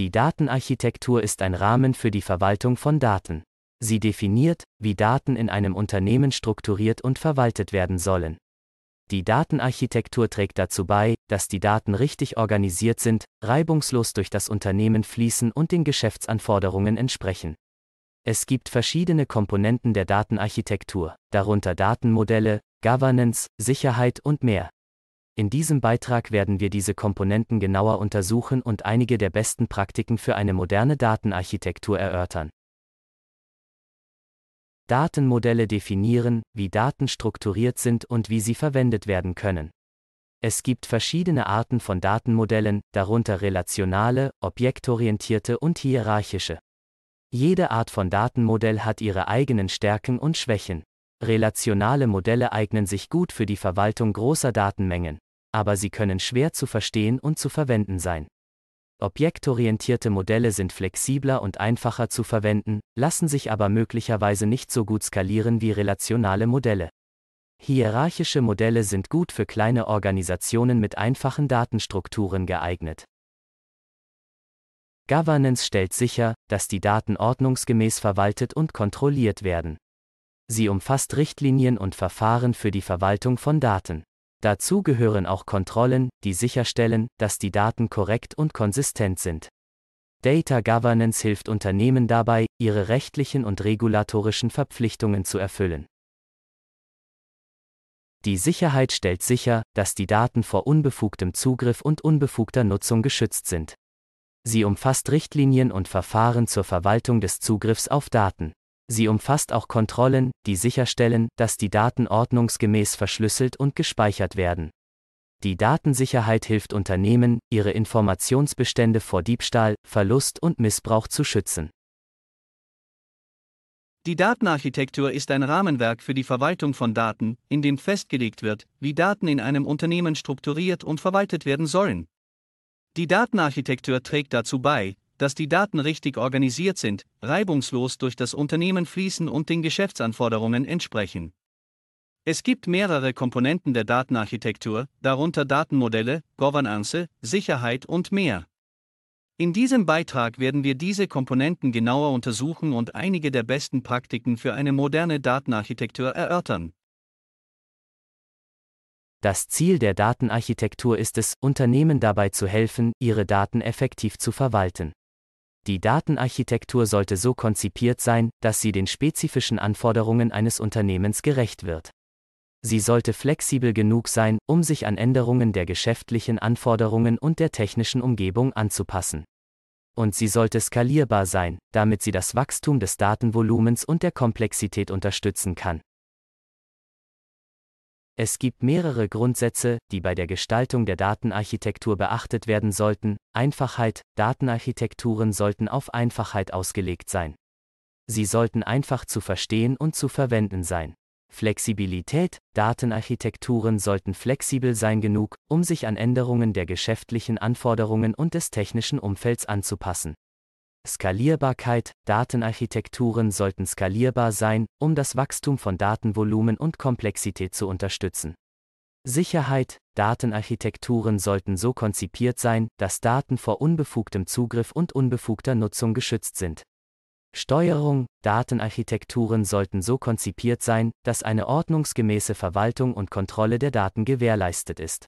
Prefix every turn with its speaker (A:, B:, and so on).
A: Die Datenarchitektur ist ein Rahmen für die Verwaltung von Daten. Sie definiert, wie Daten in einem Unternehmen strukturiert und verwaltet werden sollen. Die Datenarchitektur trägt dazu bei, dass die Daten richtig organisiert sind, reibungslos durch das Unternehmen fließen und den Geschäftsanforderungen entsprechen. Es gibt verschiedene Komponenten der Datenarchitektur, darunter Datenmodelle, Governance, Sicherheit und mehr. In diesem Beitrag werden wir diese Komponenten genauer untersuchen und einige der besten Praktiken für eine moderne Datenarchitektur erörtern. Datenmodelle definieren, wie Daten strukturiert sind und wie sie verwendet werden können. Es gibt verschiedene Arten von Datenmodellen, darunter relationale, objektorientierte und hierarchische. Jede Art von Datenmodell hat ihre eigenen Stärken und Schwächen. Relationale Modelle eignen sich gut für die Verwaltung großer Datenmengen, aber sie können schwer zu verstehen und zu verwenden sein. Objektorientierte Modelle sind flexibler und einfacher zu verwenden, lassen sich aber möglicherweise nicht so gut skalieren wie relationale Modelle. Hierarchische Modelle sind gut für kleine Organisationen mit einfachen Datenstrukturen geeignet. Governance stellt sicher, dass die Daten ordnungsgemäß verwaltet und kontrolliert werden. Sie umfasst Richtlinien und Verfahren für die Verwaltung von Daten. Dazu gehören auch Kontrollen, die sicherstellen, dass die Daten korrekt und konsistent sind. Data Governance hilft Unternehmen dabei, ihre rechtlichen und regulatorischen Verpflichtungen zu erfüllen. Die Sicherheit stellt sicher, dass die Daten vor unbefugtem Zugriff und unbefugter Nutzung geschützt sind. Sie umfasst Richtlinien und Verfahren zur Verwaltung des Zugriffs auf Daten. Sie umfasst auch Kontrollen, die sicherstellen, dass die Daten ordnungsgemäß verschlüsselt und gespeichert werden. Die Datensicherheit hilft Unternehmen, ihre Informationsbestände vor Diebstahl, Verlust und Missbrauch zu schützen.
B: Die Datenarchitektur ist ein Rahmenwerk für die Verwaltung von Daten, in dem festgelegt wird, wie Daten in einem Unternehmen strukturiert und verwaltet werden sollen. Die Datenarchitektur trägt dazu bei, dass die Daten richtig organisiert sind, reibungslos durch das Unternehmen fließen und den Geschäftsanforderungen entsprechen. Es gibt mehrere Komponenten der Datenarchitektur, darunter Datenmodelle, Governance, Sicherheit und mehr. In diesem Beitrag werden wir diese Komponenten genauer untersuchen und einige der besten Praktiken für eine moderne Datenarchitektur erörtern.
A: Das Ziel der Datenarchitektur ist es, Unternehmen dabei zu helfen, ihre Daten effektiv zu verwalten. Die Datenarchitektur sollte so konzipiert sein, dass sie den spezifischen Anforderungen eines Unternehmens gerecht wird. Sie sollte flexibel genug sein, um sich an Änderungen der geschäftlichen Anforderungen und der technischen Umgebung anzupassen. Und sie sollte skalierbar sein, damit sie das Wachstum des Datenvolumens und der Komplexität unterstützen kann. Es gibt mehrere Grundsätze, die bei der Gestaltung der Datenarchitektur beachtet werden sollten. Einfachheit, Datenarchitekturen sollten auf Einfachheit ausgelegt sein. Sie sollten einfach zu verstehen und zu verwenden sein. Flexibilität, Datenarchitekturen sollten flexibel sein genug, um sich an Änderungen der geschäftlichen Anforderungen und des technischen Umfelds anzupassen. Skalierbarkeit, Datenarchitekturen sollten skalierbar sein, um das Wachstum von Datenvolumen und Komplexität zu unterstützen. Sicherheit, Datenarchitekturen sollten so konzipiert sein, dass Daten vor unbefugtem Zugriff und unbefugter Nutzung geschützt sind. Steuerung, Datenarchitekturen sollten so konzipiert sein, dass eine ordnungsgemäße Verwaltung und Kontrolle der Daten gewährleistet ist.